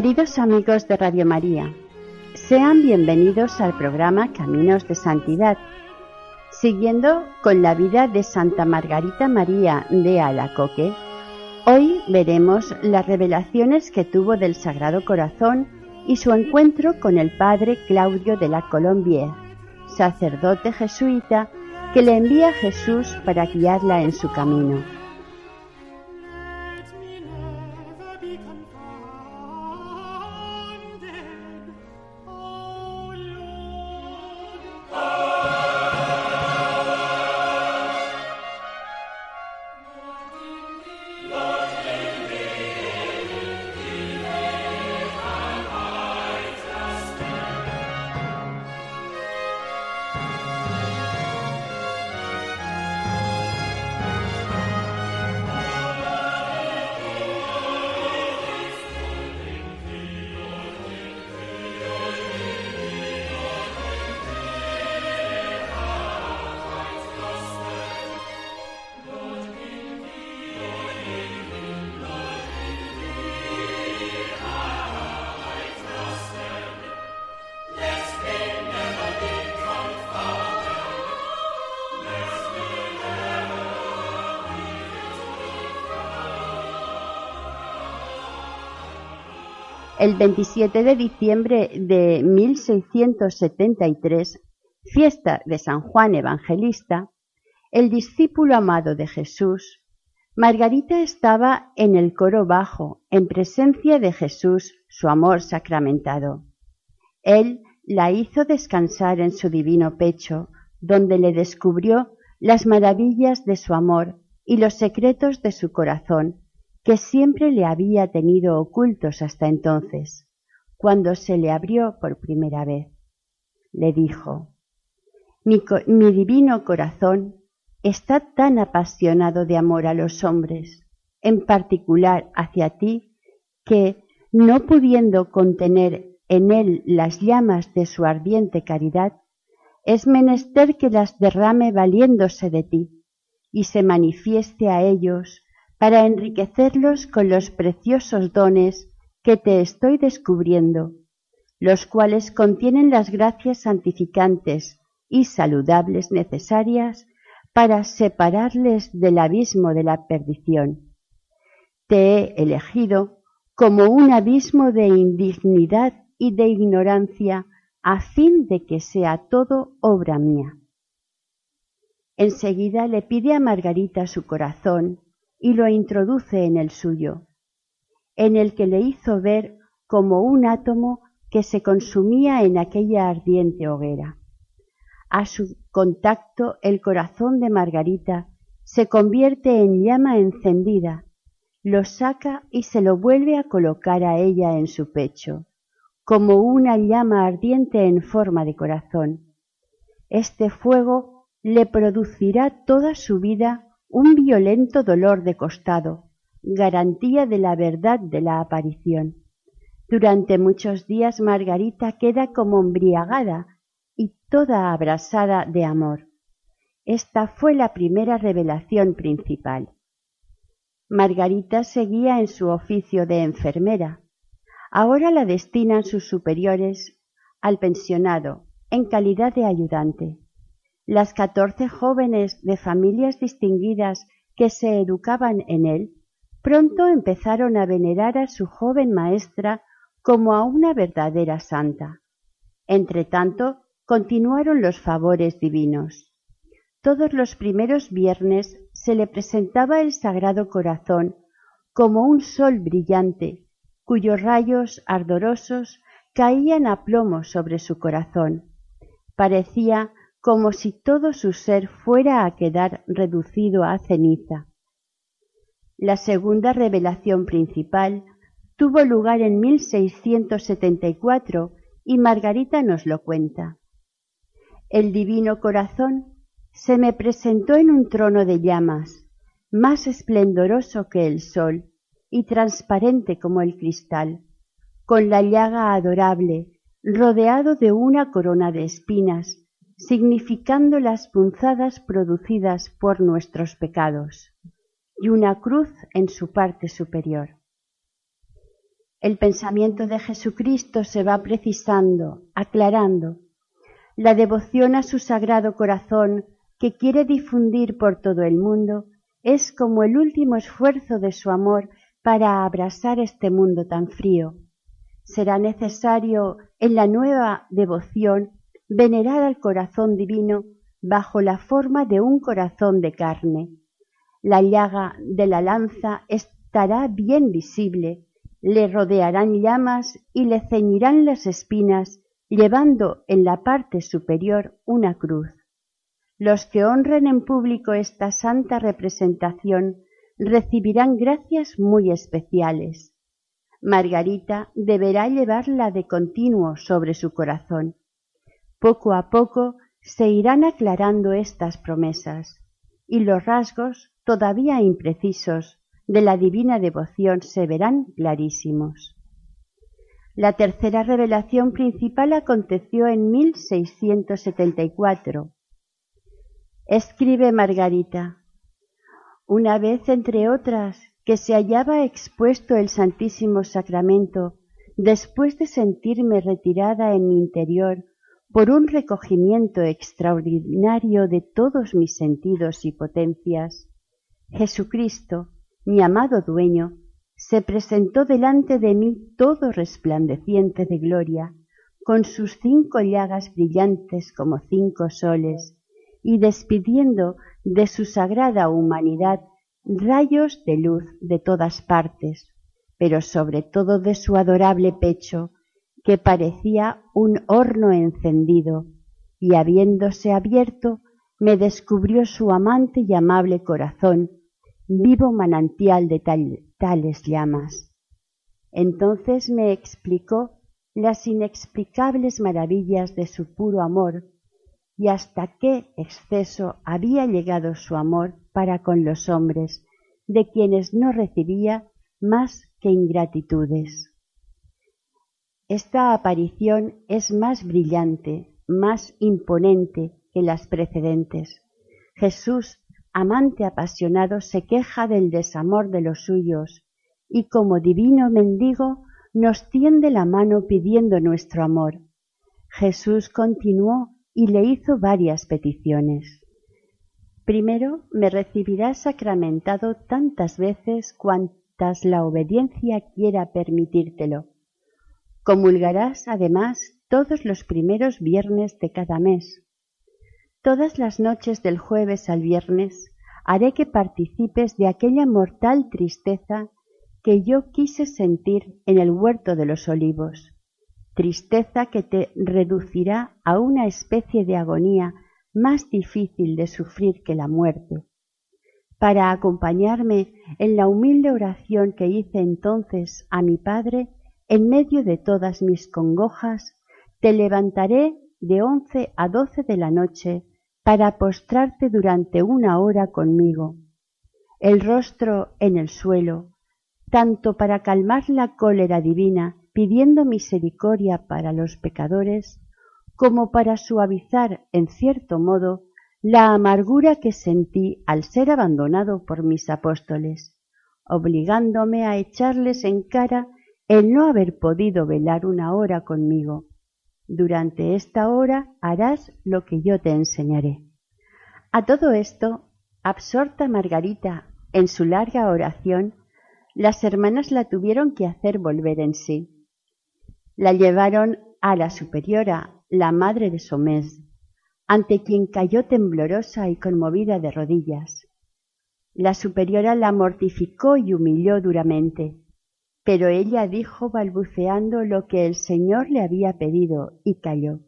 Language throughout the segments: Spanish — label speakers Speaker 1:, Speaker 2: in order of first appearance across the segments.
Speaker 1: Queridos amigos de Radio María, sean bienvenidos al programa Caminos de Santidad, siguiendo con la vida de Santa Margarita María de Alacoque. Hoy veremos las revelaciones que tuvo del Sagrado Corazón y su encuentro con el Padre Claudio de la Colombier, sacerdote jesuita que le envía a Jesús para guiarla en su camino. El 27 de diciembre de 1673, fiesta de San Juan Evangelista, el discípulo amado de Jesús, Margarita estaba en el coro bajo, en presencia de Jesús, su amor sacramentado. Él la hizo descansar en su divino pecho, donde le descubrió las maravillas de su amor y los secretos de su corazón, que siempre le había tenido ocultos hasta entonces, cuando se le abrió por primera vez. Le dijo, mi, divino corazón está tan apasionado de amor a los hombres, en particular hacia ti, que, no pudiendo contener en él las llamas de su ardiente caridad, es menester que las derrame valiéndose de ti, y se manifieste a ellos para enriquecerlos con los preciosos dones que te estoy descubriendo, los cuales contienen las gracias santificantes y saludables necesarias para separarles del abismo de la perdición. Te he elegido como un abismo de indignidad y de ignorancia a fin de que sea todo obra mía. Enseguida le pide a Margarita su corazón y lo introduce en el suyo, en el que le hizo ver como un átomo que se consumía en aquella ardiente hoguera. A su contacto el corazón de Margarita se convierte en llama encendida, lo saca y se lo vuelve a colocar a ella en su pecho, como una llama ardiente en forma de corazón. Este fuego le producirá toda su vida un violento dolor de costado, garantía de la verdad de la aparición. Durante muchos días Margarita queda como embriagada y toda abrasada de amor. Esta fue la primera revelación principal. Margarita seguía en su oficio de enfermera. Ahora la destinan sus superiores al pensionado en calidad de ayudante. Las catorce jóvenes de familias distinguidas que se educaban en él, pronto empezaron a venerar a su joven maestra como a una verdadera santa. Entretanto, continuaron los favores divinos. Todos los primeros viernes se le presentaba el Sagrado Corazón como un sol brillante, cuyos rayos ardorosos caían a plomo sobre su corazón. Parecía como si todo su ser fuera a quedar reducido a ceniza. La segunda revelación principal tuvo lugar en 1674 y Margarita nos lo cuenta. El divino corazón se me presentó en un trono de llamas, más esplendoroso que el sol y transparente como el cristal, con la llaga adorable, rodeado de una corona de espinas, significando las punzadas producidas por nuestros pecados, y una cruz en su parte superior. El pensamiento de Jesucristo se va precisando, aclarando. La devoción a su sagrado corazón que quiere difundir por todo el mundo es como el último esfuerzo de su amor para abrasar este mundo tan frío. Será necesario en la nueva devoción venerar al corazón divino bajo la forma de un corazón de carne. La llaga de la lanza estará bien visible, le rodearán llamas y le ceñirán las espinas, llevando en la parte superior una cruz. Los que honren en público esta santa representación recibirán gracias muy especiales. Margarita deberá llevarla de continuo sobre su corazón. Poco a poco se irán aclarando estas promesas y los rasgos todavía imprecisos de la divina devoción se verán clarísimos. La tercera revelación principal aconteció en 1674. Escribe Margarita, una vez entre otras que se hallaba expuesto el Santísimo Sacramento, después de sentirme retirada en mi interior por un recogimiento extraordinario de todos mis sentidos y potencias, Jesucristo, mi amado dueño, se presentó delante de mí todo resplandeciente de gloria, con sus cinco llagas brillantes como cinco soles, y despidiendo de su sagrada humanidad rayos de luz de todas partes, pero sobre todo de su adorable pecho, que parecía un horno encendido, y habiéndose abierto, me descubrió su amante y amable corazón, vivo manantial de tales llamas. Entonces me explicó las inexplicables maravillas de su puro amor, y hasta qué exceso había llegado su amor para con los hombres, de quienes no recibía más que ingratitudes. Esta aparición es más brillante, más imponente que las precedentes. Jesús, amante apasionado, se queja del desamor de los suyos y como divino mendigo nos tiende la mano pidiendo nuestro amor. Jesús continuó y le hizo varias peticiones. Primero, me recibirás sacramentado tantas veces cuantas la obediencia quiera permitírtelo. Comulgarás, además, todos los primeros viernes de cada mes. Todas las noches del jueves al viernes haré que participes de aquella mortal tristeza que yo quise sentir en el huerto de los olivos tristeza que te reducirá a una especie de agonía más difícil de sufrir que la muerte. Para acompañarme en la humilde oración que hice entonces a mi Padre, en medio de todas mis congojas, te levantaré de once a doce de la noche para postrarte durante una hora conmigo, el rostro en el suelo, tanto para calmar la cólera divina pidiendo misericordia para los pecadores, como para suavizar, en cierto modo, la amargura que sentí al ser abandonado por mis apóstoles, obligándome a echarles en cara el no haber podido velar una hora conmigo. Durante esta hora harás lo que yo te enseñaré. A todo esto, absorta Margarita en su larga oración, las hermanas la tuvieron que hacer volver en sí. La llevaron a la superiora, la madre de Somés, ante quien cayó temblorosa y conmovida de rodillas. La superiora la mortificó y humilló duramente, pero ella dijo balbuceando lo que el Señor le había pedido y calló.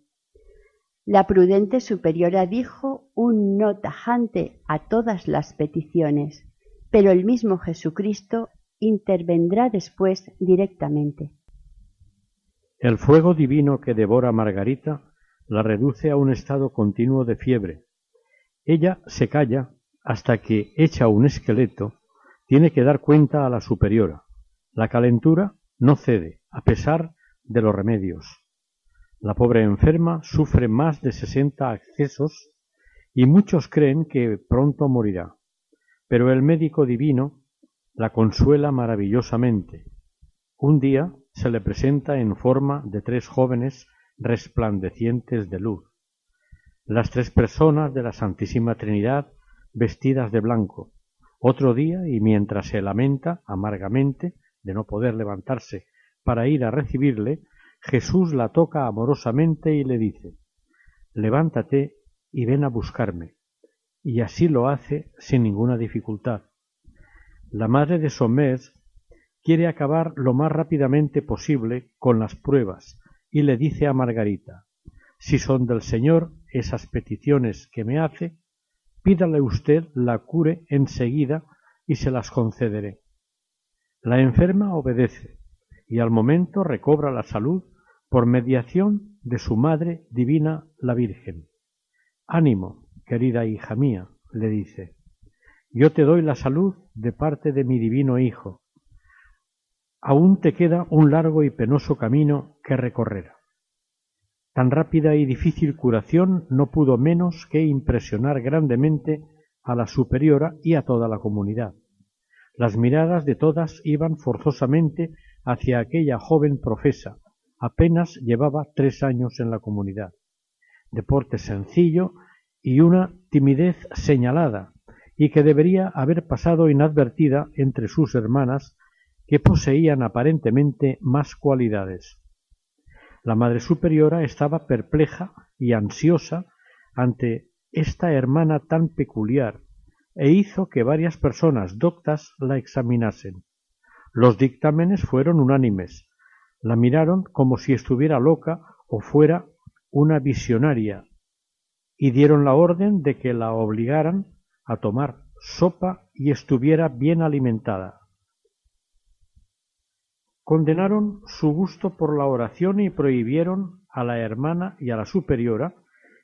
Speaker 1: La prudente superiora dijo un no tajante a todas las peticiones, pero el mismo Jesucristo intervendrá después directamente.
Speaker 2: El fuego divino que devora a Margarita la reduce a un estado continuo de fiebre. Ella se calla hasta que, hecha un esqueleto, tiene que dar cuenta a la superiora. La calentura no cede, a pesar de los remedios. La pobre enferma sufre más de sesenta accesos y muchos creen que pronto morirá. Pero el médico divino la consuela maravillosamente Un día se le presenta en forma de tres jóvenes resplandecientes de luz, las tres personas de la Santísima Trinidad vestidas de blanco. Otro día, y mientras se lamenta amargamente de no poder levantarse para ir a recibirle, Jesús la toca amorosamente y le dice Levántate y ven a buscarme. Y así lo hace sin ninguna dificultad. La madre de Somers quiere acabar lo más rápidamente posible con las pruebas y le dice a Margarita Si son del Señor esas peticiones que me hace, pídale usted la cure enseguida y se las concederé. La enferma obedece y al momento recobra la salud por mediación de su Madre Divina la Virgen. Ánimo, querida hija mía, le dice, yo te doy la salud de parte de mi divino Hijo. Aún te queda un largo y penoso camino que recorrer. Tan rápida y difícil curación no pudo menos que impresionar grandemente a la superiora y a toda la comunidad. Las miradas de todas iban forzosamente hacia aquella joven profesa, apenas llevaba tres años en la comunidad, de porte sencillo y una timidez señalada, y que debería haber pasado inadvertida entre sus hermanas que poseían aparentemente más cualidades. La Madre Superiora estaba perpleja y ansiosa ante esta hermana tan peculiar, e hizo que varias personas doctas la examinasen. Los dictámenes fueron unánimes. La miraron como si estuviera loca o fuera una visionaria, y dieron la orden de que la obligaran a tomar sopa y estuviera bien alimentada. Condenaron su gusto por la oración y prohibieron a la hermana y a la superiora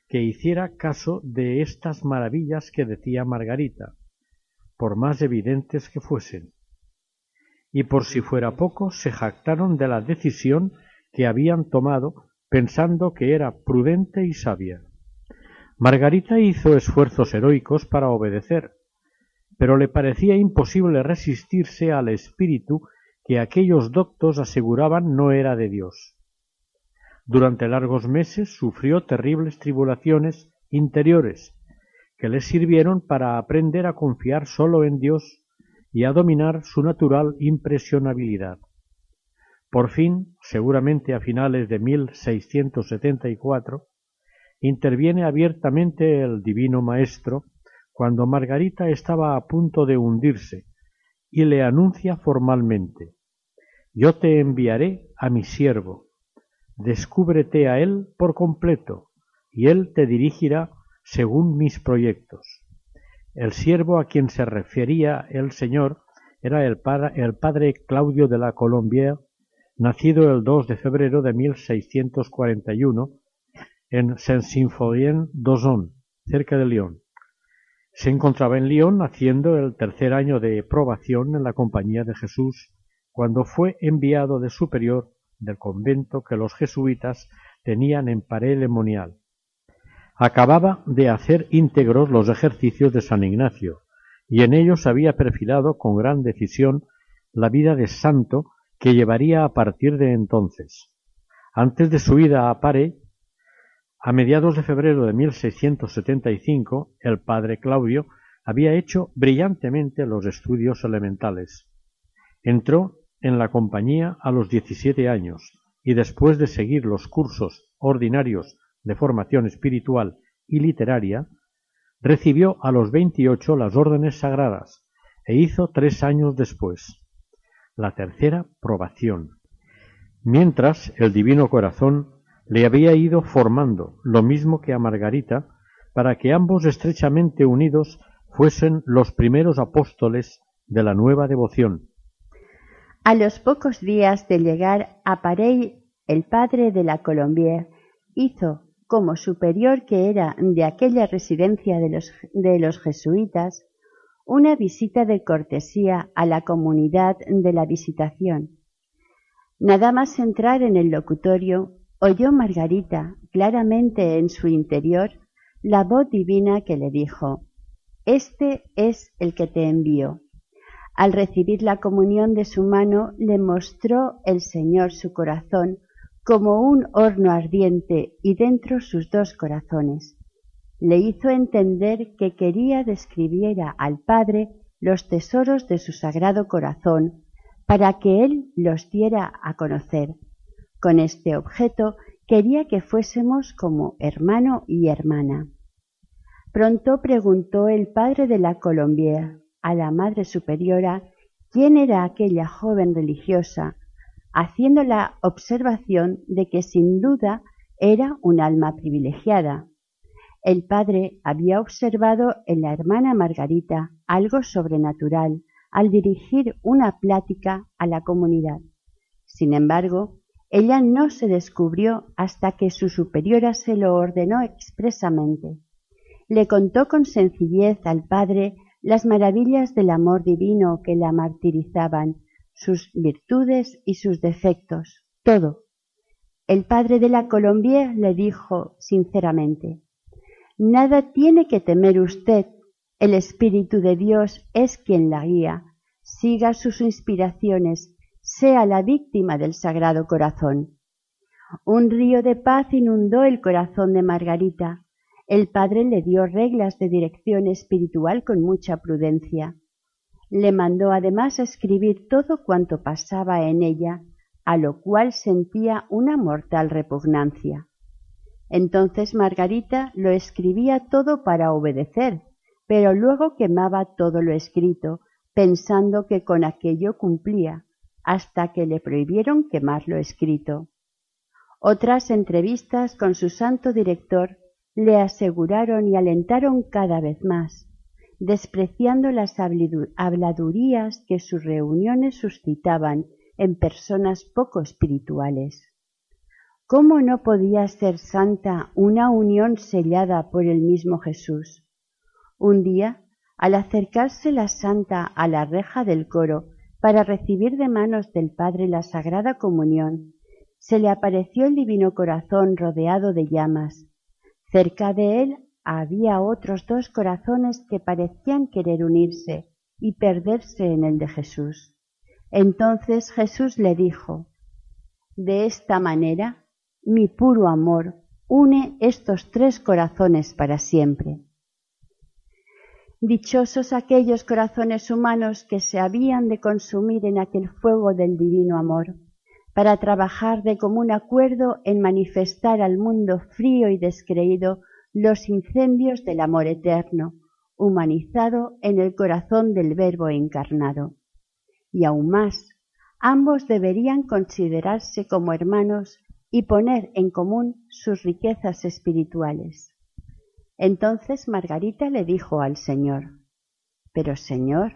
Speaker 2: que hiciera caso de estas maravillas que decía Margarita, por más evidentes que fuesen. Y por si fuera poco, se jactaron de la decisión que habían tomado, pensando que era prudente y sabia. Margarita hizo esfuerzos heroicos para obedecer, pero le parecía imposible resistirse al espíritu que aquellos doctos aseguraban no era de Dios. Durante largos meses sufrió terribles tribulaciones interiores que le sirvieron para aprender a confiar solo en Dios y a dominar su natural impresionabilidad. Por fin, seguramente a finales de 1674, interviene abiertamente el Divino Maestro cuando Margarita estaba a punto de hundirse y le anuncia formalmente yo te enviaré a mi siervo. Descúbrete a él por completo, y él te dirigirá según mis proyectos. El siervo a quien se refería el Señor era el, padre Claudio de la Colombier, nacido el 2 de febrero de 1641 en Saint-Symphorien cerca de Lyon. Se encontraba en Lyon haciendo el tercer año de probación en la compañía de Jesús cuando fue enviado de superior del convento que los jesuitas tenían en Paré-le-Monial. Acababa de hacer íntegros los ejercicios de San Ignacio, y en ellos había perfilado con gran decisión la vida de santo que llevaría a partir de entonces. Antes de su ida a Paré, a mediados de febrero de 1675, el padre Claudio había hecho brillantemente los estudios elementales. Entró en la compañía a los diecisiete años y después de seguir los cursos ordinarios de formación espiritual y literaria, recibió a los veintiocho las órdenes sagradas e hizo tres años después la tercera probación, mientras el Divino Corazón le había ido formando, lo mismo que a Margarita, para que ambos estrechamente unidos fuesen los primeros apóstoles de la nueva devoción,
Speaker 1: a los pocos días de llegar a Parey, el padre de la Colombier hizo, como superior que era de aquella residencia de los, de los jesuitas, una visita de cortesía a la comunidad de la visitación. Nada más entrar en el locutorio, oyó Margarita claramente en su interior la voz divina que le dijo Este es el que te envió. Al recibir la comunión de su mano, le mostró el Señor su corazón como un horno ardiente y dentro sus dos corazones. Le hizo entender que quería describiera al Padre los tesoros de su sagrado corazón para que Él los diera a conocer. Con este objeto quería que fuésemos como hermano y hermana. Pronto preguntó el padre de la Colombier a la Madre Superiora quién era aquella joven religiosa, haciendo la observación de que sin duda era un alma privilegiada. El padre había observado en la hermana Margarita algo sobrenatural al dirigir una plática a la comunidad. Sin embargo, ella no se descubrió hasta que su superiora se lo ordenó expresamente. Le contó con sencillez al padre las maravillas del amor divino que la martirizaban, sus virtudes y sus defectos, todo. El padre de la Colombier le dijo sinceramente Nada tiene que temer usted, el Espíritu de Dios es quien la guía. Siga sus inspiraciones, sea la víctima del Sagrado Corazón. Un río de paz inundó el corazón de Margarita. El padre le dio reglas de dirección espiritual con mucha prudencia. Le mandó además escribir todo cuanto pasaba en ella, a lo cual sentía una mortal repugnancia. Entonces Margarita lo escribía todo para obedecer, pero luego quemaba todo lo escrito, pensando que con aquello cumplía, hasta que le prohibieron quemar lo escrito. Otras entrevistas con su santo director le aseguraron y alentaron cada vez más, despreciando las habladurías que sus reuniones suscitaban en personas poco espirituales. ¿Cómo no podía ser santa una unión sellada por el mismo Jesús? Un día, al acercarse la santa a la reja del coro para recibir de manos del Padre la Sagrada Comunión, se le apareció el Divino Corazón rodeado de llamas. Cerca de él había otros dos corazones que parecían querer unirse y perderse en el de Jesús. Entonces Jesús le dijo, De esta manera mi puro amor une estos tres corazones para siempre. Dichosos aquellos corazones humanos que se habían de consumir en aquel fuego del divino amor, para trabajar de común acuerdo en manifestar al mundo frío y descreído los incendios del amor eterno, humanizado en el corazón del Verbo encarnado. Y aún más, ambos deberían considerarse como hermanos y poner en común sus riquezas espirituales. Entonces Margarita le dijo al Señor, Pero Señor,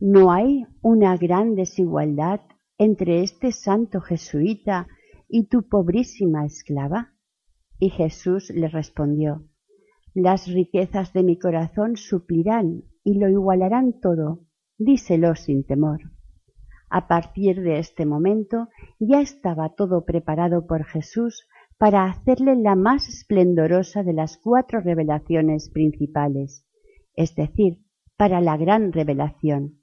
Speaker 1: ¿no hay una gran desigualdad entre este santo jesuita y tu pobrísima esclava? Y Jesús le respondió, Las riquezas de mi corazón suplirán y lo igualarán todo, díselo sin temor. A partir de este momento ya estaba todo preparado por Jesús para hacerle la más esplendorosa de las cuatro revelaciones principales, es decir, para la gran revelación.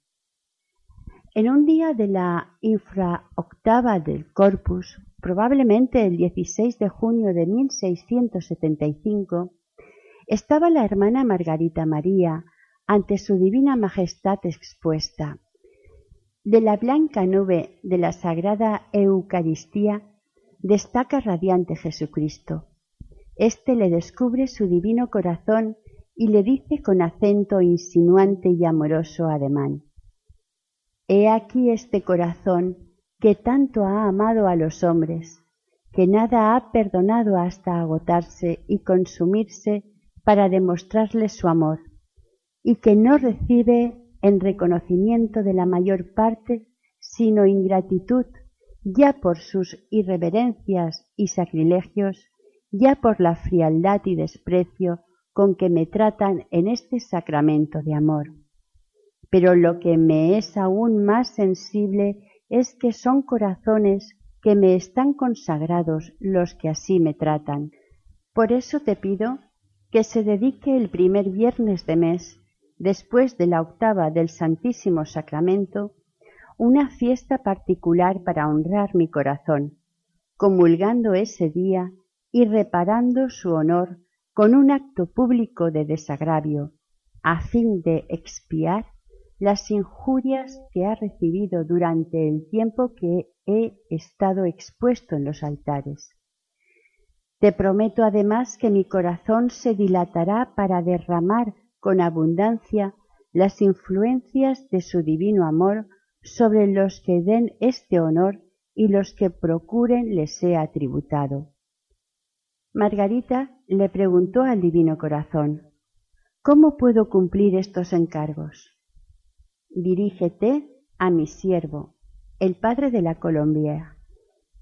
Speaker 1: En un día de la infraoctava del Corpus, probablemente el 16 de junio de 1675, estaba la hermana Margarita María ante su divina majestad expuesta de la blanca nube de la sagrada Eucaristía destaca radiante Jesucristo. Este le descubre su divino corazón y le dice con acento insinuante y amoroso ademán, He aquí este corazón que tanto ha amado a los hombres, que nada ha perdonado hasta agotarse y consumirse para demostrarles su amor, y que no recibe en reconocimiento de la mayor parte, sino ingratitud, ya por sus irreverencias y sacrilegios, ya por la frialdad y desprecio con que me tratan en este sacramento de amor. Pero lo que me es aún más sensible es que son corazones que me están consagrados los que así me tratan. Por eso te pido que se dedique el primer viernes de mes después de la octava del Santísimo Sacramento, una fiesta particular para honrar mi corazón, comulgando ese día y reparando su honor con un acto público de desagravio, a fin de expiar las injurias que ha recibido durante el tiempo que he estado expuesto en los altares. Te prometo además que mi corazón se dilatará para derramar con abundancia las influencias de su divino amor sobre los que den este honor y los que procuren les sea tributado. Margarita le preguntó al divino corazón ¿Cómo puedo cumplir estos encargos? Dirígete a mi siervo, el padre de la Colombia,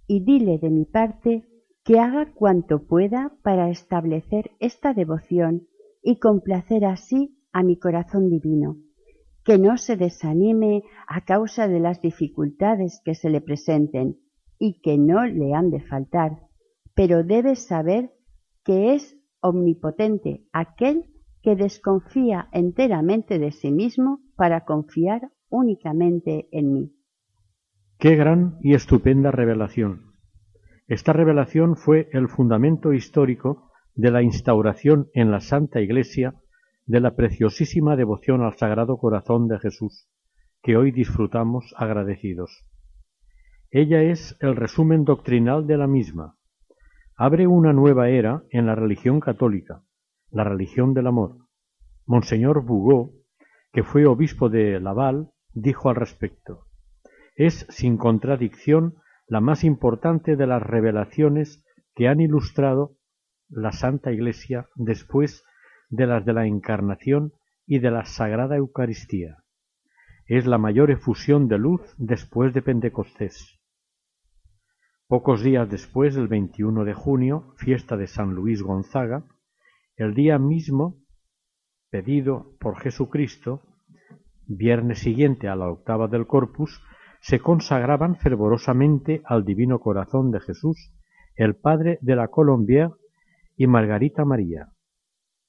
Speaker 1: y dile de mi parte que haga cuanto pueda para establecer esta devoción y complacer así a mi corazón divino, que no se desanime a causa de las dificultades que se le presenten y que no le han de faltar, pero debe saber que es omnipotente aquel que desconfía enteramente de sí mismo para confiar únicamente en mí.
Speaker 2: Qué gran y estupenda revelación. Esta revelación fue el fundamento histórico de la instauración en la Santa Iglesia de la preciosísima devoción al Sagrado Corazón de Jesús, que hoy disfrutamos agradecidos. Ella es el resumen doctrinal de la misma. Abre una nueva era en la religión católica, la religión del amor. Monseñor Bugot, que fue obispo de Laval, dijo al respecto: Es sin contradicción la más importante de las revelaciones que han ilustrado la Santa Iglesia después de las de la Encarnación y de la Sagrada Eucaristía. Es la mayor efusión de luz después de Pentecostés. Pocos días después, el 21 de junio, fiesta de San Luis Gonzaga, el día mismo pedido por Jesucristo, viernes siguiente a la octava del Corpus, se consagraban fervorosamente al Divino Corazón de Jesús, el Padre de la Colombier y Margarita María.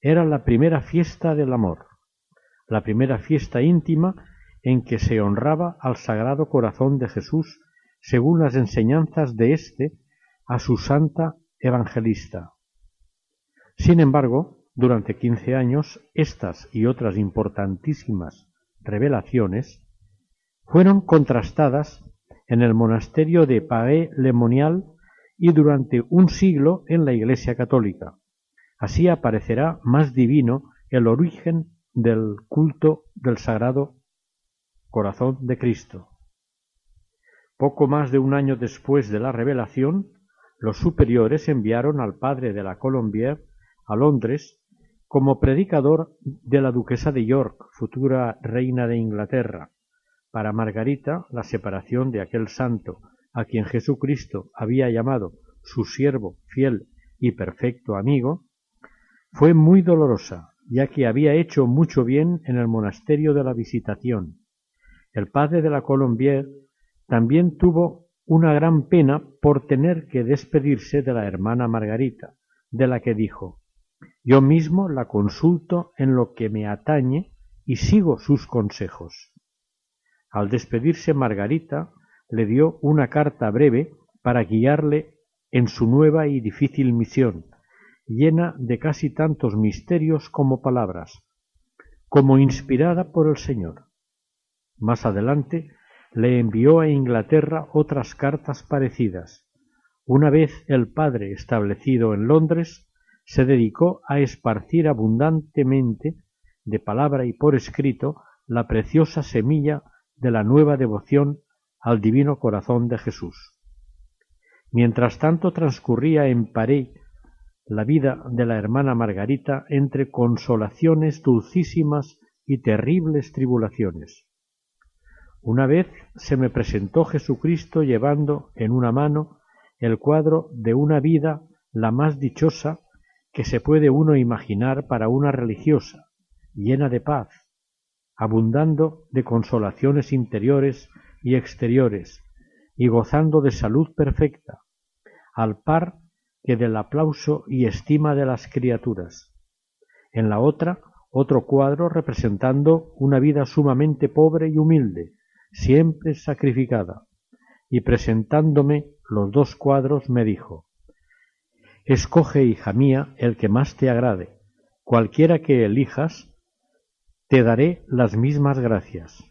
Speaker 2: Era la primera fiesta del amor, la primera fiesta íntima en que se honraba al Sagrado Corazón de Jesús según las enseñanzas de éste a su santa evangelista. Sin embargo, durante quince años, estas y otras importantísimas revelaciones fueron contrastadas en el monasterio de Paé-le-Monial y durante un siglo en la Iglesia católica. Así aparecerá más divino el origen del culto del Sagrado Corazón de Cristo. Poco más de un año después de la revelación, los superiores enviaron al padre de la Colombier a Londres como predicador de la duquesa de York, futura reina de Inglaterra, para Margarita, la separación de aquel santo a quien Jesucristo había llamado su siervo fiel y perfecto amigo, fue muy dolorosa, ya que había hecho mucho bien en el monasterio de la Visitación. El padre de la Colombier también tuvo una gran pena por tener que despedirse de la hermana Margarita, de la que dijo Yo mismo la consulto en lo que me atañe y sigo sus consejos. Al despedirse Margarita le dio una carta breve para guiarle en su nueva y difícil misión, llena de casi tantos misterios como palabras, como inspirada por el Señor. Más adelante le envió a Inglaterra otras cartas parecidas. Una vez el padre establecido en Londres, se dedicó a esparcir abundantemente, de palabra y por escrito, la preciosa semilla de la nueva devoción al Divino Corazón de Jesús. Mientras tanto transcurría en Paré la vida de la hermana Margarita entre consolaciones dulcísimas y terribles tribulaciones. Una vez se me presentó Jesucristo llevando en una mano el cuadro de una vida la más dichosa que se puede uno imaginar para una religiosa, llena de paz, abundando de consolaciones interiores y exteriores, y gozando de salud perfecta, al par que del aplauso y estima de las criaturas. En la otra, otro cuadro representando una vida sumamente pobre y humilde, siempre sacrificada, y presentándome los dos cuadros me dijo Escoge, hija mía, el que más te agrade, cualquiera que elijas, te daré las mismas gracias.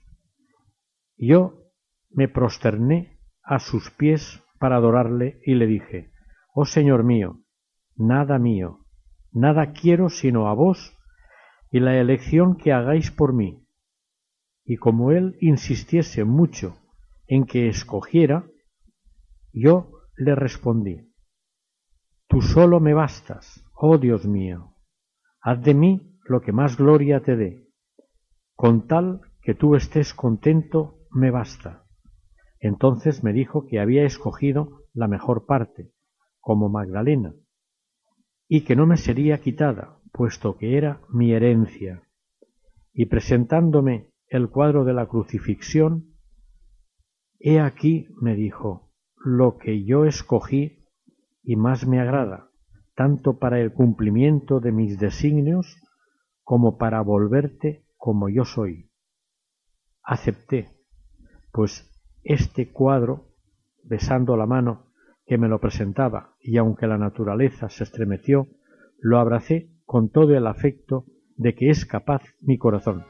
Speaker 2: Yo me prosterné a sus pies para adorarle y le dije Oh Señor mío, nada mío, nada quiero sino a vos y la elección que hagáis por mí. Y como él insistiese mucho en que escogiera, yo le respondí, Tú solo me bastas, oh Dios mío, haz de mí lo que más gloria te dé, con tal que tú estés contento me basta. Entonces me dijo que había escogido la mejor parte, como Magdalena, y que no me sería quitada, puesto que era mi herencia. Y presentándome el cuadro de la crucifixión, He aquí, me dijo, lo que yo escogí y más me agrada, tanto para el cumplimiento de mis designios como para volverte como yo soy. Acepté, pues este cuadro, besando la mano que me lo presentaba, y aunque la naturaleza se estremeció, lo abracé con todo el afecto de que es capaz mi corazón.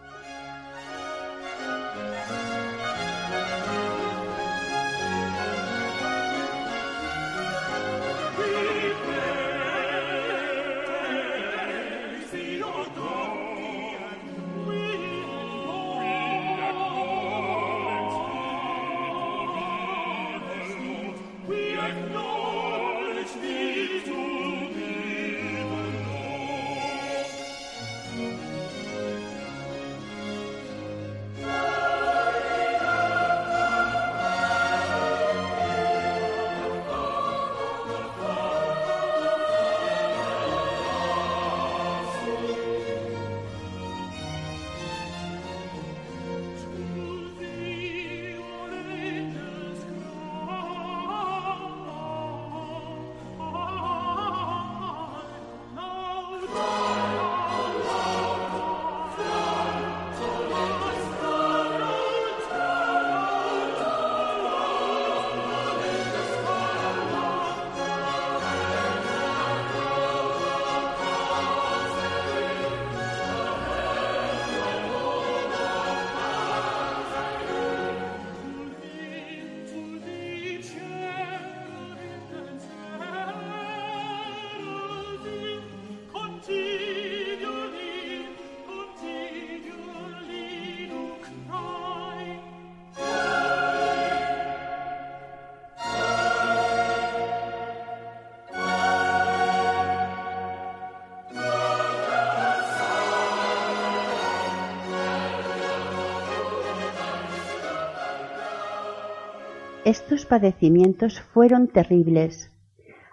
Speaker 1: Estos padecimientos fueron terribles.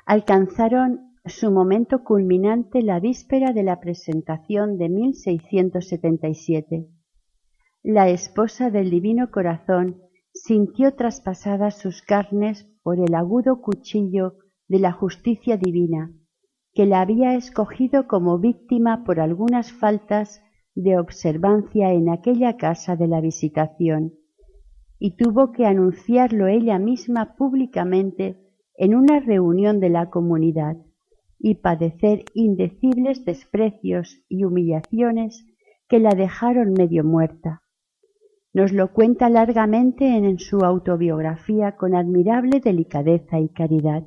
Speaker 1: Alcanzaron su momento culminante la víspera de la presentación de 1677. La esposa del Divino Corazón sintió traspasadas sus carnes por el agudo cuchillo de la justicia divina, que la había escogido como víctima por algunas faltas de observancia en aquella casa de la visitación y tuvo que anunciarlo ella misma públicamente en una reunión de la comunidad y padecer indecibles desprecios y humillaciones que la dejaron medio muerta. Nos lo cuenta largamente en su autobiografía con admirable delicadeza y caridad.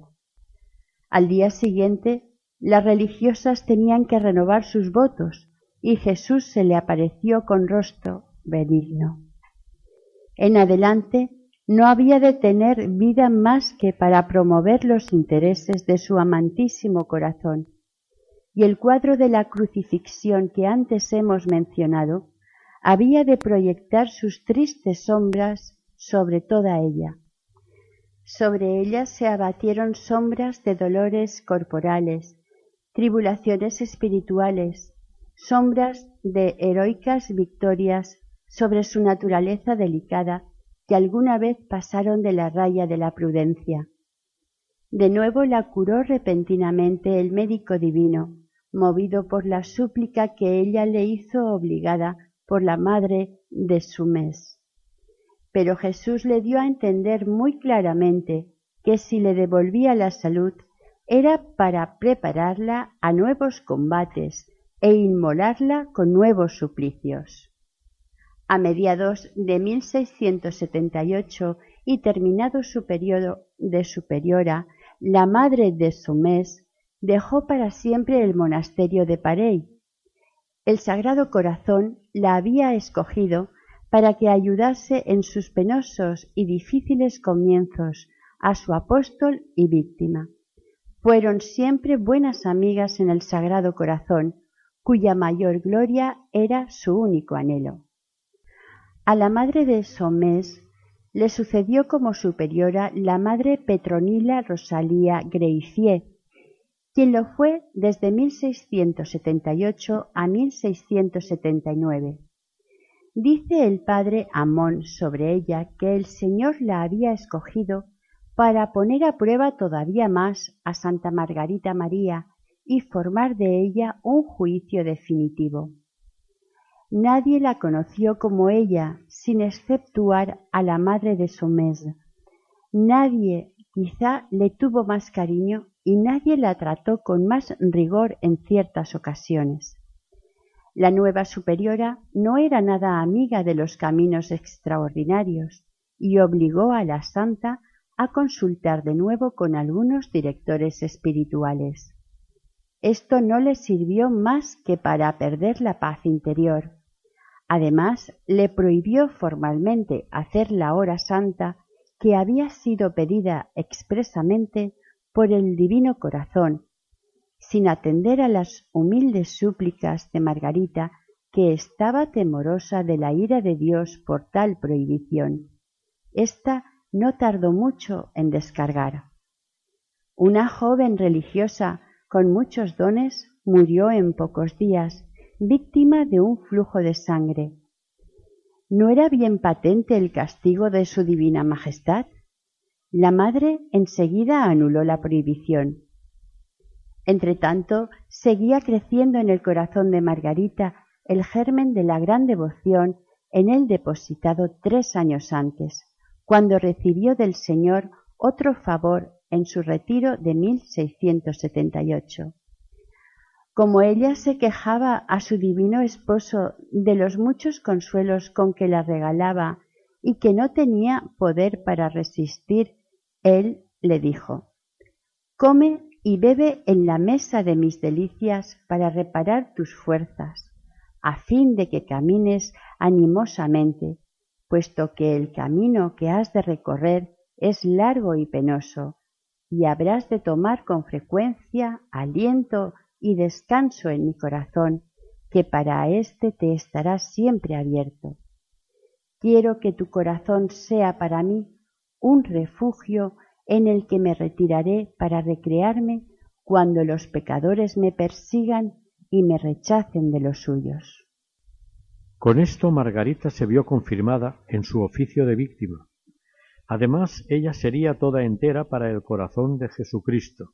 Speaker 1: Al día siguiente, las religiosas tenían que renovar sus votos y Jesús se le apareció con rostro benigno. En adelante no había de tener vida más que para promover los intereses de su amantísimo corazón. Y el cuadro de la crucifixión que antes hemos mencionado había de proyectar sus tristes sombras sobre toda ella. Sobre ella se abatieron sombras de dolores corporales, tribulaciones espirituales, sombras de heroicas victorias sobre su naturaleza delicada que alguna vez pasaron de la raya de la prudencia. De nuevo la curó repentinamente el médico divino, movido por la súplica que ella le hizo obligada por la madre de su mes. Pero Jesús le dio a entender muy claramente que si le devolvía la salud era para prepararla a nuevos combates e inmolarla con nuevos suplicios. A mediados de 1678 y terminado su periodo de superiora, la madre de Somés dejó para siempre el monasterio de Parey. El Sagrado Corazón la había escogido para que ayudase en sus penosos y difíciles comienzos a su apóstol y víctima. Fueron siempre buenas amigas en el Sagrado Corazón, cuya mayor gloria era su único anhelo. A la madre de Somés le sucedió como superiora la madre Petronila Rosalía Greifier, quien lo fue desde 1678 a 1679. Dice el padre Amón sobre ella que el Señor la había escogido para poner a prueba todavía más a Santa Margarita María y formar de ella un juicio definitivo. Nadie la conoció como ella, sin exceptuar a la madre de Somés. Nadie quizá le tuvo más cariño y nadie la trató con más rigor en ciertas ocasiones. La nueva superiora no era nada amiga de los caminos extraordinarios y obligó a la santa a consultar de nuevo con algunos directores espirituales. Esto no le sirvió más que para perder la paz interior Además, le prohibió formalmente hacer la hora santa que había sido pedida expresamente por el Divino Corazón, sin atender a las humildes súplicas de Margarita, que estaba temorosa de la ira de Dios por tal prohibición. Esta no tardó mucho en descargar. Una joven religiosa con muchos dones murió en pocos días víctima de un flujo de sangre. ¿No era bien patente el castigo de su divina majestad? La madre enseguida anuló la prohibición. Entretanto, seguía creciendo en el corazón de Margarita el germen de la gran devoción en él depositado tres años antes, cuando recibió del Señor otro favor en su retiro de 1678. Como ella se quejaba a su divino esposo de los muchos consuelos con que la regalaba y que no tenía poder para resistir, él le dijo Come y bebe en la mesa de mis delicias para reparar tus fuerzas, a fin de que camines animosamente, puesto que el camino que has de recorrer es largo y penoso, y habrás de tomar con frecuencia aliento y descanso en mi corazón, que para éste te estará siempre abierto. Quiero que tu corazón sea para mí un refugio en el que me retiraré para recrearme cuando los pecadores me persigan y me rechacen de los suyos.
Speaker 2: Con esto Margarita se vio confirmada en su oficio de víctima. Además, ella sería toda entera para el corazón de Jesucristo,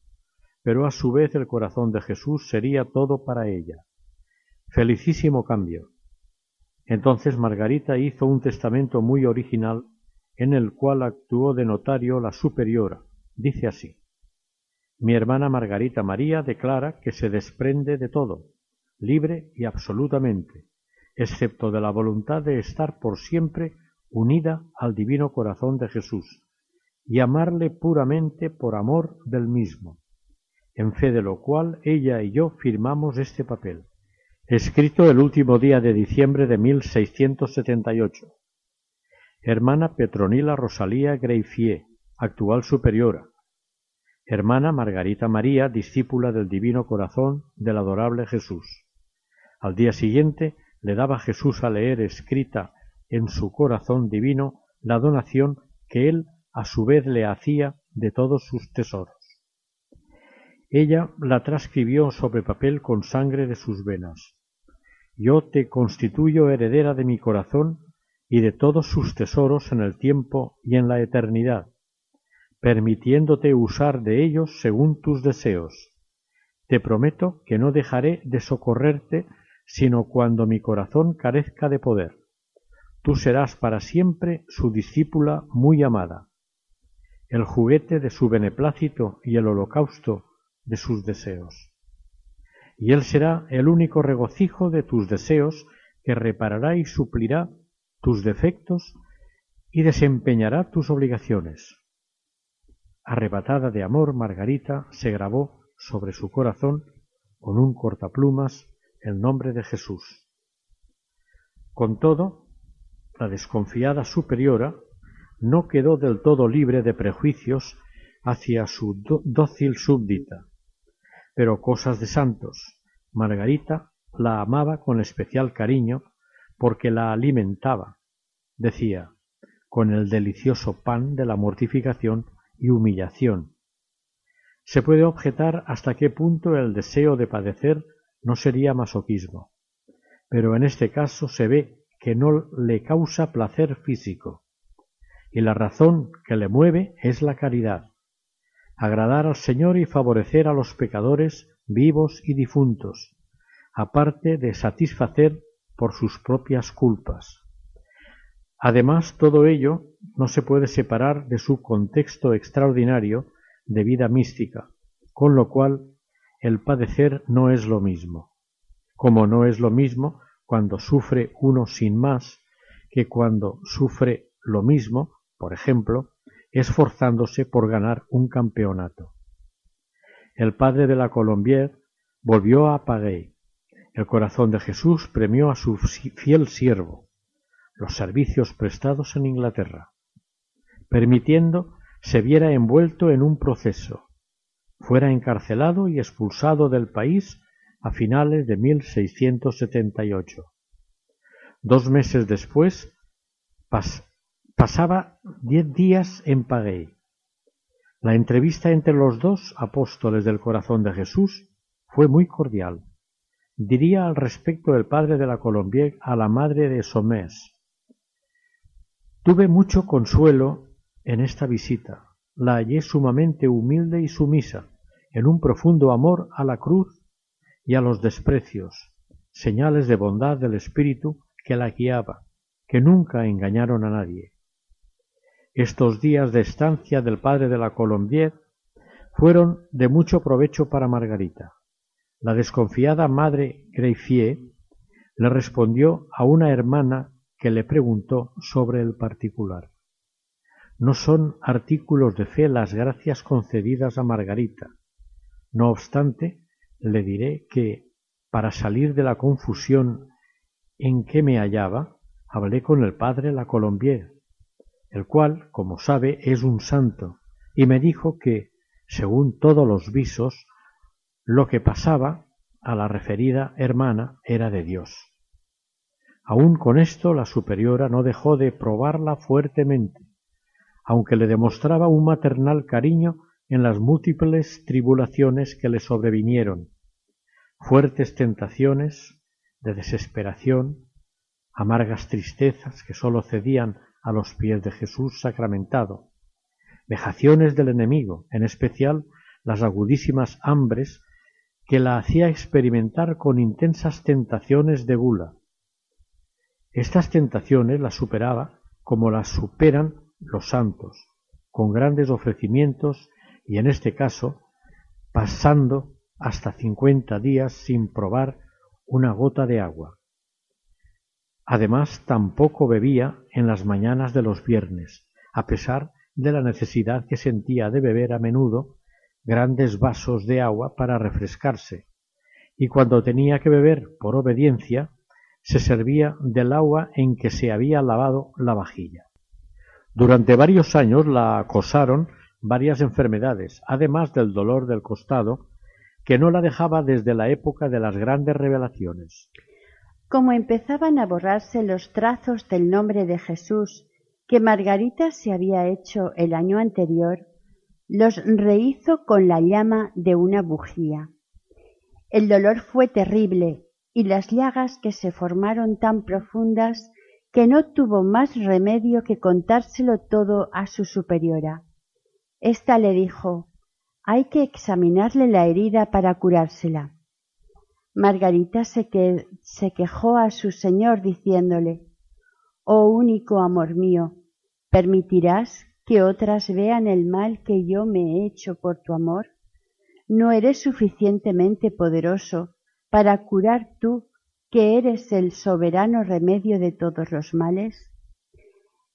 Speaker 2: pero a su vez el corazón de Jesús sería todo para ella. Felicísimo cambio. Entonces Margarita hizo un testamento muy original en el cual actuó de notario la superiora. Dice así. Mi hermana Margarita María declara que se desprende de todo, libre y absolutamente, excepto de la voluntad de estar por siempre unida al divino corazón de Jesús y amarle puramente por amor del mismo en fe de lo cual ella y yo firmamos este papel, escrito el último día de diciembre de 1678. Hermana Petronila Rosalía Greifier, actual superiora. Hermana Margarita María, discípula del Divino Corazón del adorable Jesús. Al día siguiente le daba Jesús a leer escrita en su corazón divino la donación que él a su vez le hacía de todos sus tesoros. Ella la transcribió sobre papel con sangre de sus venas. Yo te constituyo heredera de mi corazón y de todos sus tesoros en el tiempo y en la eternidad, permitiéndote usar de ellos según tus deseos, te prometo que no dejaré de socorrerte sino cuando mi corazón carezca de poder. Tú serás para siempre su discípula muy amada, el juguete de su beneplácito y el holocausto de sus deseos. Y él será el único regocijo de tus deseos que reparará y suplirá tus defectos y desempeñará tus obligaciones. Arrebatada de amor, Margarita se grabó sobre su corazón con un cortaplumas el nombre de Jesús. Con todo, la desconfiada superiora no quedó del todo libre de prejuicios hacia su dócil súbdita. Pero cosas de santos. Margarita la amaba con especial cariño porque la alimentaba, decía, con el delicioso pan de la mortificación y humillación. Se puede objetar hasta qué punto el deseo de padecer no sería masoquismo, pero en este caso se ve que no le causa placer físico, y la razón que le mueve es la caridad, agradar al Señor y favorecer a los pecadores vivos y difuntos, aparte de satisfacer por sus propias culpas. Además, todo ello no se puede separar de su contexto extraordinario de vida mística, con lo cual el padecer no es lo mismo, como no es lo mismo cuando sufre uno sin más que cuando sufre lo mismo, por ejemplo, esforzándose por ganar un campeonato. El padre de la Colombier volvió a Paguey. El corazón de Jesús premió a su fiel siervo los servicios prestados en Inglaterra, permitiendo se viera envuelto en un proceso, fuera encarcelado y expulsado del país a finales de 1678. Dos meses después pasaba diez días en Paguey. La entrevista entre los dos apóstoles del corazón de Jesús fue muy cordial. Diría al respecto el padre de la Colombier a la madre de Somés. Tuve mucho consuelo en esta visita. La hallé sumamente humilde y sumisa, en un profundo amor a la cruz y a los desprecios, señales de bondad del espíritu que la guiaba, que nunca engañaron a nadie. Estos días de estancia del padre de la Colombier fueron de mucho provecho para Margarita. La desconfiada madre Greifier le respondió a una hermana que le preguntó sobre el particular. No son artículos de fe las gracias concedidas a Margarita, no obstante, le diré que, para salir de la confusión en que me hallaba, hablé con el padre La Colombier, el cual, como sabe, es un santo, y me dijo que, según todos los visos, lo que pasaba a la referida hermana era de Dios. Aun con esto la superiora no dejó de probarla fuertemente, aunque le demostraba un maternal cariño en las múltiples tribulaciones que le sobrevinieron, fuertes tentaciones de desesperación, amargas tristezas que sólo cedían a los pies de Jesús sacramentado, vejaciones del enemigo, en especial las agudísimas hambres que la hacía experimentar con intensas tentaciones de gula. Estas tentaciones las superaba como las superan los santos, con grandes ofrecimientos y en este caso pasando hasta cincuenta días sin probar una gota de agua. Además, tampoco bebía en las mañanas de los viernes, a pesar de la necesidad que sentía de beber a menudo grandes vasos de agua para refrescarse, y cuando tenía que beber por obediencia, se servía del agua en que se había lavado la vajilla. Durante varios años la acosaron varias enfermedades, además del dolor del costado, que no la dejaba desde la época de las grandes revelaciones.
Speaker 1: Como empezaban a borrarse los trazos del nombre de Jesús que Margarita se había hecho el año anterior, los rehizo con la llama de una bujía. El dolor fue terrible y las llagas que se formaron tan profundas que no tuvo más remedio que contárselo todo a su superiora. Esta le dijo hay que examinarle la herida para curársela. Margarita se, quejó a su señor diciéndole, Oh único amor mío, ¿permitirás que otras vean el mal que yo me he hecho por tu amor? ¿No eres suficientemente poderoso para curar tú que eres el soberano remedio de todos los males?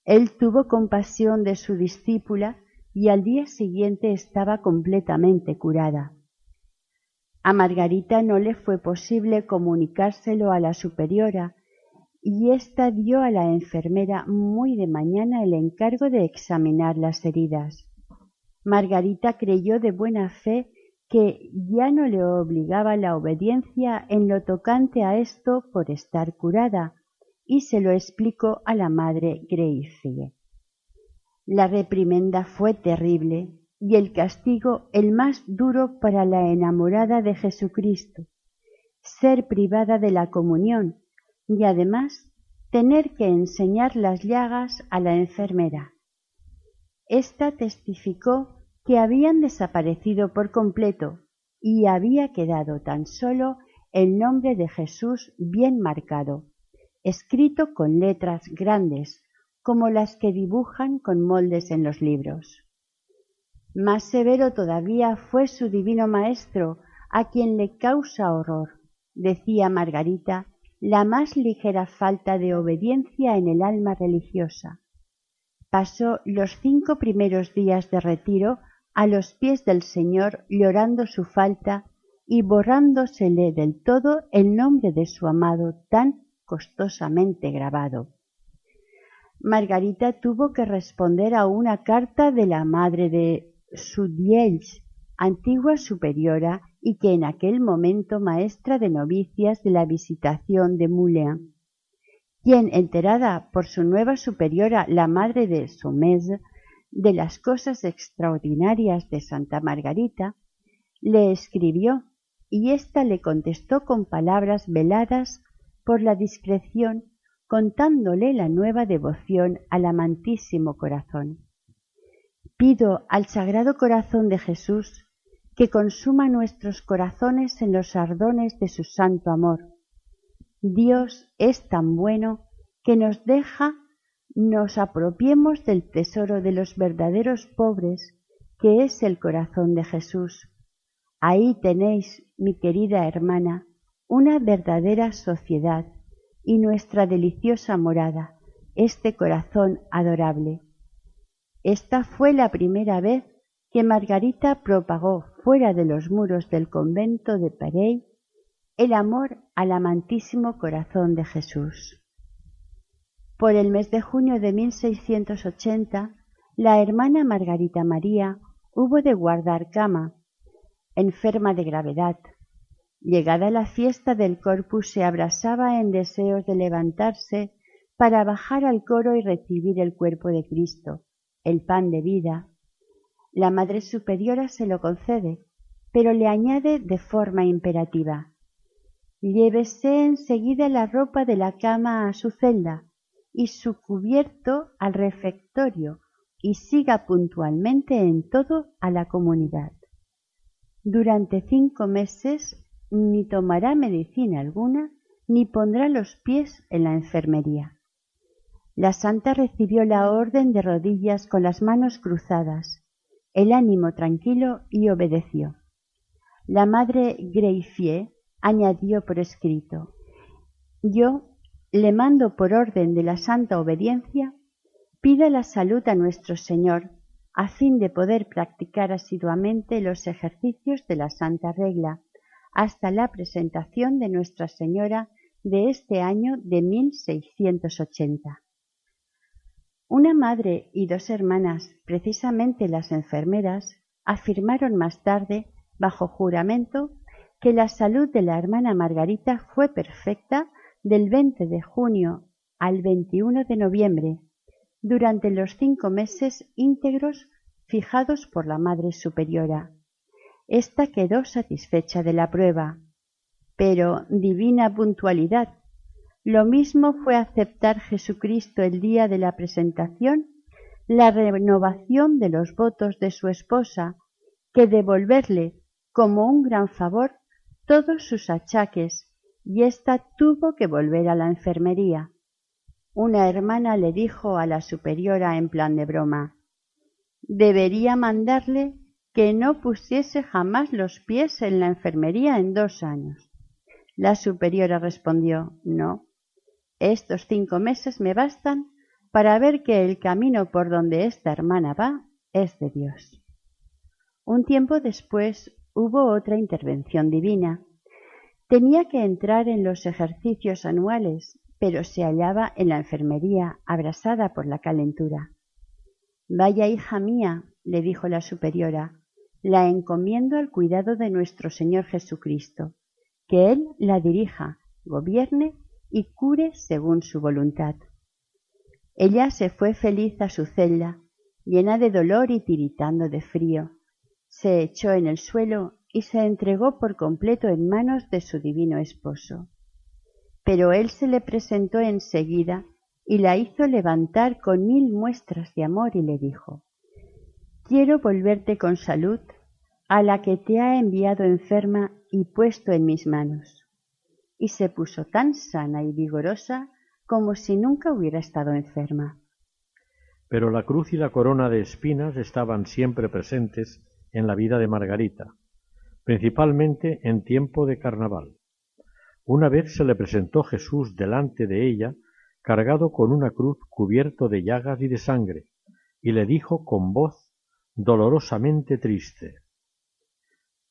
Speaker 1: Él tuvo compasión de su discípula y al día siguiente estaba completamente curada. A Margarita no le fue posible comunicárselo a la superiora, y ésta dio a la enfermera muy de mañana el encargo de examinar las heridas. Margarita creyó de buena fe que ya no le obligaba la obediencia en lo tocante a esto por estar curada, y se lo explicó a la madre Gracie. La reprimenda fue terrible y el castigo el más duro para la enamorada de Jesucristo, ser privada de la comunión y además tener que enseñar las llagas a la enfermera. Esta testificó que habían desaparecido por completo y había quedado tan solo el nombre de Jesús bien marcado, escrito con letras grandes, como las que dibujan con moldes en los libros. Más severo todavía fue su divino maestro, a quien le causa horror, decía Margarita, la más ligera falta de obediencia en el alma religiosa. Pasó los cinco primeros días de retiro a los pies del Señor llorando su falta y borrándosele del todo el nombre de su amado tan costosamente grabado. Margarita tuvo que responder a una carta de la madre de Sudiels, antigua superiora y que en aquel momento maestra de novicias de la visitación de Moulin, quien, enterada por su nueva superiora, la madre de Somez, de las cosas extraordinarias de Santa Margarita, le escribió y ésta le contestó con palabras veladas por la discreción, contándole la nueva devoción al amantísimo corazón. Pido al Sagrado Corazón de Jesús que consuma nuestros corazones en los ardones de su santo amor. Dios es tan bueno que nos deja nos apropiemos del tesoro de los verdaderos pobres, que es el corazón de Jesús. Ahí tenéis, mi querida hermana, una verdadera sociedad y nuestra deliciosa morada, este corazón adorable. Esta fue la primera vez que Margarita propagó fuera de los muros del convento de Parey el amor al amantísimo corazón de Jesús. Por el mes de junio de 1680, la hermana Margarita María hubo de guardar cama, enferma de gravedad. Llegada la fiesta del Corpus se abrasaba en deseos de levantarse para bajar al coro y recibir el cuerpo de Cristo el pan de vida, la Madre Superiora se lo concede, pero le añade de forma imperativa Llévese enseguida la ropa de la cama a su celda y su cubierto al refectorio y siga puntualmente en todo a la comunidad. Durante cinco meses ni tomará medicina alguna ni pondrá los pies en la enfermería. La santa recibió la orden de rodillas con las manos cruzadas, el ánimo tranquilo y obedeció. La madre Greifier añadió por escrito Yo le mando por orden de la santa obediencia, pida la salud a nuestro Señor, a fin de poder practicar asiduamente los ejercicios de la santa regla, hasta la presentación de Nuestra Señora de este año de 1680. Una madre y dos hermanas, precisamente las enfermeras, afirmaron más tarde, bajo juramento, que la salud de la hermana Margarita fue perfecta del 20 de junio al 21 de noviembre, durante los cinco meses íntegros fijados por la Madre Superiora. Esta quedó satisfecha de la prueba. Pero divina puntualidad, lo mismo fue aceptar Jesucristo el día de la presentación, la renovación de los votos de su esposa, que devolverle como un gran favor todos sus achaques y ésta tuvo que volver a la enfermería. Una hermana le dijo a la superiora en plan de broma debería mandarle que no pusiese jamás los pies en la enfermería en dos años. La superiora respondió no. Estos cinco meses me bastan para ver que el camino por donde esta hermana va es de Dios. Un tiempo después hubo otra intervención divina. Tenía que entrar en los ejercicios anuales, pero se hallaba en la enfermería, abrasada por la calentura. Vaya hija mía, le dijo la superiora, la encomiendo al cuidado de nuestro Señor Jesucristo, que Él la dirija, gobierne y cure según su voluntad. Ella se fue feliz a su celda, llena de dolor y tiritando de frío, se echó en el suelo y se entregó por completo en manos de su divino esposo. Pero él se le presentó enseguida y la hizo levantar con mil muestras de amor y le dijo Quiero volverte con salud a la que te ha enviado enferma y puesto en mis manos. Y se puso tan sana y vigorosa como si nunca hubiera estado enferma.
Speaker 2: Pero la cruz y la corona de espinas estaban siempre presentes en la vida de Margarita, principalmente en tiempo de carnaval. Una vez se le presentó Jesús delante de ella, cargado con una cruz cubierto de llagas y de sangre, y le dijo con voz dolorosamente triste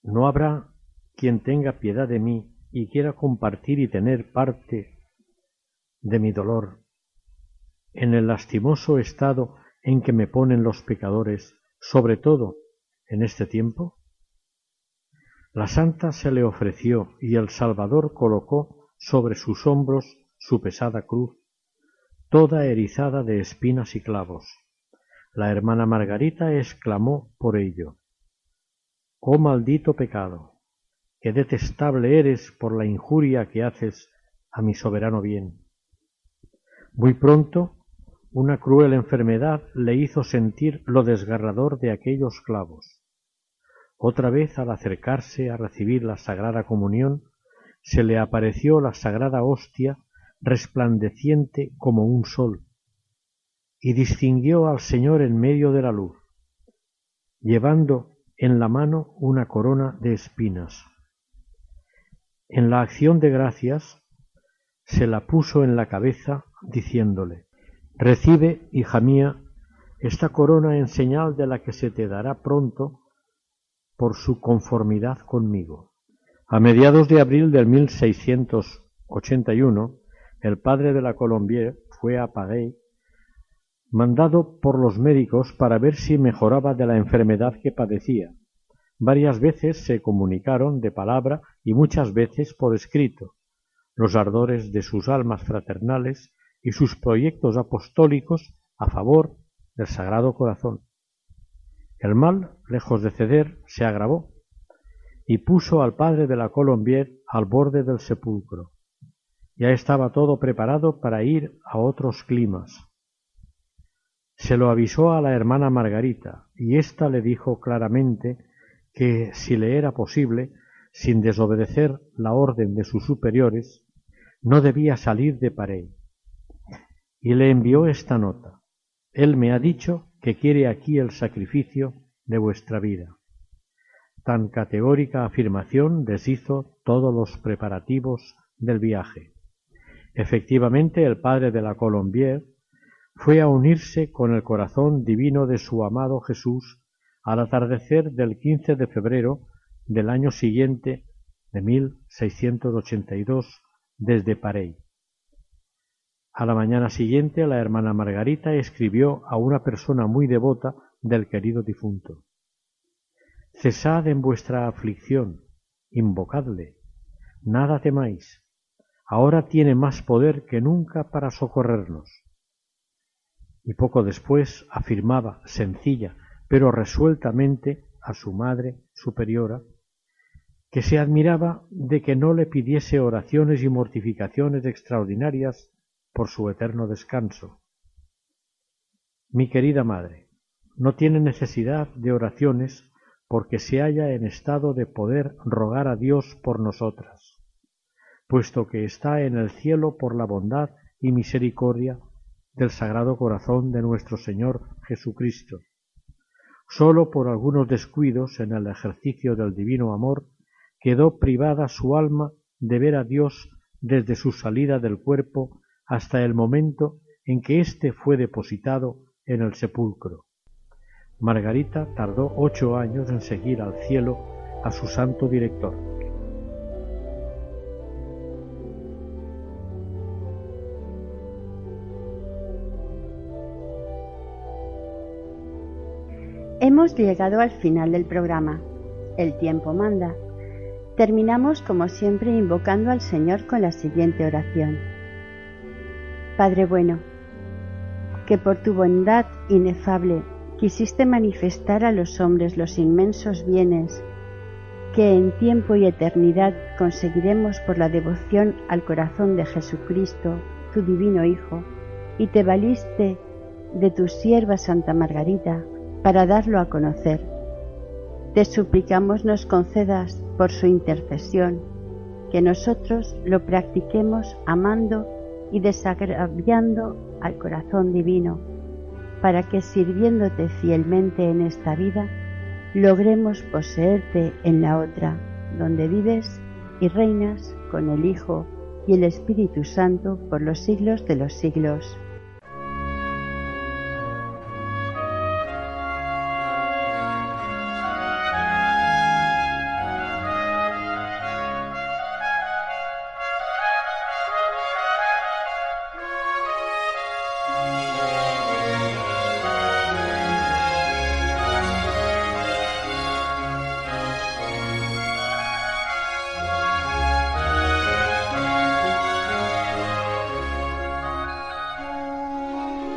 Speaker 2: No habrá quien tenga piedad de mí y quiera compartir y tener parte de mi dolor en el lastimoso estado en que me ponen los pecadores, sobre todo en este tiempo? La santa se le ofreció y el Salvador colocó sobre sus hombros su pesada cruz, toda erizada de espinas y clavos. La hermana Margarita exclamó por ello, Oh maldito pecado, qué detestable eres por la injuria que haces a mi soberano bien. Muy pronto una cruel enfermedad le hizo sentir lo desgarrador de aquellos clavos. Otra vez al acercarse a recibir la Sagrada Comunión, se le apareció la Sagrada Hostia resplandeciente como un sol, y distinguió al Señor en medio de la luz, llevando en la mano una corona de espinas. En la acción de gracias se la puso en la cabeza, diciéndole Recibe, hija mía, esta corona en señal de la que se te dará pronto por su conformidad conmigo. A mediados de abril del 1681, el padre de la Colombier fue a Paris, mandado por los médicos para ver si mejoraba de la enfermedad que padecía. Varias veces se comunicaron de palabra y muchas veces por escrito los ardores de sus almas fraternales y sus proyectos apostólicos a favor del Sagrado Corazón. El mal, lejos de ceder, se agravó y puso al padre de la Colombier al borde del sepulcro. Ya estaba todo preparado para ir a otros climas. Se lo avisó a la hermana Margarita, y ésta le dijo claramente que, si le era posible, sin desobedecer la orden de sus superiores, no debía salir de Parey y le envió esta nota. Él me ha dicho que quiere aquí el sacrificio de vuestra vida. Tan categórica afirmación deshizo todos los preparativos del viaje. Efectivamente, el padre de la Colombier fue a unirse con el corazón divino de su amado Jesús al atardecer del 15 de febrero del año siguiente de 1682 desde Parey. A la mañana siguiente la hermana Margarita escribió a una persona muy devota del querido difunto. Cesad en vuestra aflicción, invocadle, nada temáis, ahora tiene más poder que nunca para socorrernos. Y poco después afirmaba, sencilla, pero resueltamente, a su madre superiora, que se admiraba de que no le pidiese oraciones y mortificaciones extraordinarias por su eterno descanso. Mi querida madre, no tiene necesidad de oraciones porque se halla en estado de poder rogar a Dios por nosotras, puesto que está en el cielo por la bondad y misericordia del Sagrado Corazón de nuestro Señor Jesucristo. Sólo por algunos descuidos en el ejercicio del divino amor quedó privada su alma de ver a Dios desde su salida del cuerpo hasta el momento en que éste fue depositado en el sepulcro. Margarita tardó ocho años en seguir al cielo a su santo director.
Speaker 1: Hemos llegado al final del programa. El tiempo manda. Terminamos como siempre invocando al Señor con la siguiente oración. Padre bueno, que por tu bondad inefable quisiste manifestar a los hombres los inmensos bienes que en tiempo y eternidad conseguiremos por la devoción al corazón de Jesucristo, tu divino Hijo, y te valiste de tu sierva Santa Margarita para darlo a conocer. Te suplicamos nos concedas por su intercesión que nosotros lo practiquemos amando y desagraviando al corazón divino, para que sirviéndote fielmente en esta vida, logremos poseerte en la otra, donde vives y reinas con el Hijo y el Espíritu Santo por los siglos de los siglos.